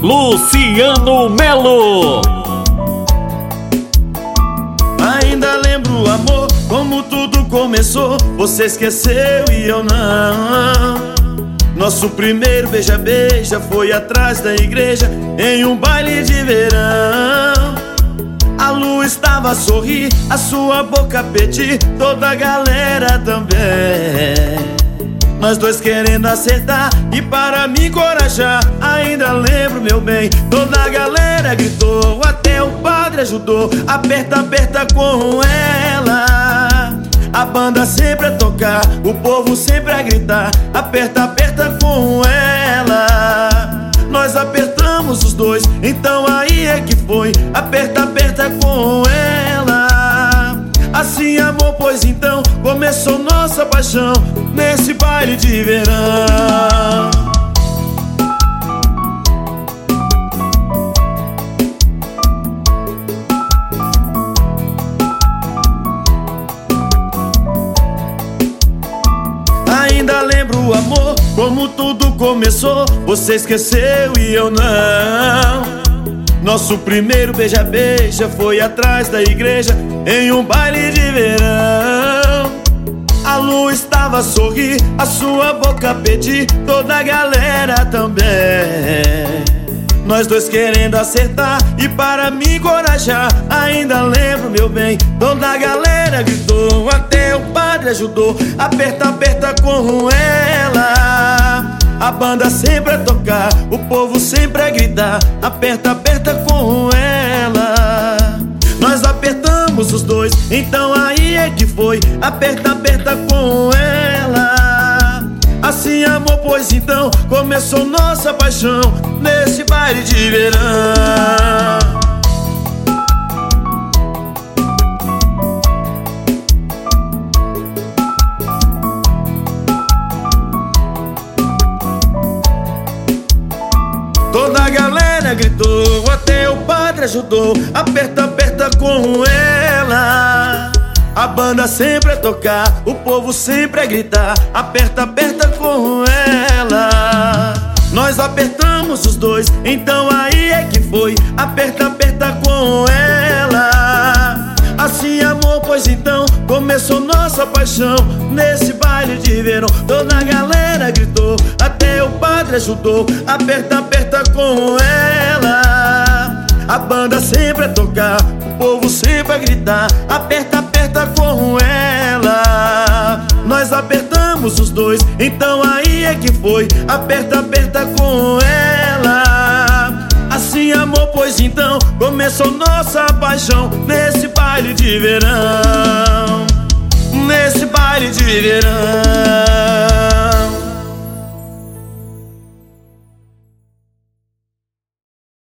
Luciano Melo. Ainda lembro, amor, como tudo começou. Você esqueceu e eu não. Nosso primeiro beija-beija foi atrás da igreja em um baile de verão. A lua estava a sorrir, a sua boca pedir, toda a galera também. Nós dois querendo acertar e para me encorajar Ainda lembro, bem, toda a galera gritou Até o padre ajudou, aperta, aperta com ela. A banda sempre a tocar, o povo sempre a gritar. Aperta, aperta com ela. Nós apertamos os dois, então aí é que foi. Aperta, aperta com ela. Assim amor, pois então começou nossa paixão Nesse baile de verão lembro, amor, como tudo começou Você esqueceu e eu não. Nosso primeiro beija-beija foi atrás da igreja Em um baile de verão. A lua estava a sorrir, a sua boca pedir Toda a galera também. Nós dois querendo acertar e para me encorajar Ainda lembro, meu bem, toda a galera gritou Até o padre ajudou, aperta, aperta com ela a banda sempre a tocar, o povo sempre a gritar. Aperta, aperta com ela. Nós apertamos os dois, então aí é que foi. Aperta, aperta com ela. Assim amor, pois então começou nossa paixão Nesse baile de verão Toda a galera gritou, até o padre ajudou. Aperta, aperta com ela. A banda sempre a tocar, o povo sempre a gritar. Aperta, aperta com ela. Nós apertamos os dois, então aí é que foi. Aperta, paixão nesse baile de verão. Toda a galera gritou, até o padre ajudou. Aperta, aperta com ela. A banda sempre a tocar, o povo sempre a gritar. Aperta, aperta com ela. Nós apertamos os dois, então aí é que foi. Aperta, aperta com ela. Assim, amor, pois então começou nossa paixão nesse baile de verão baile de verão.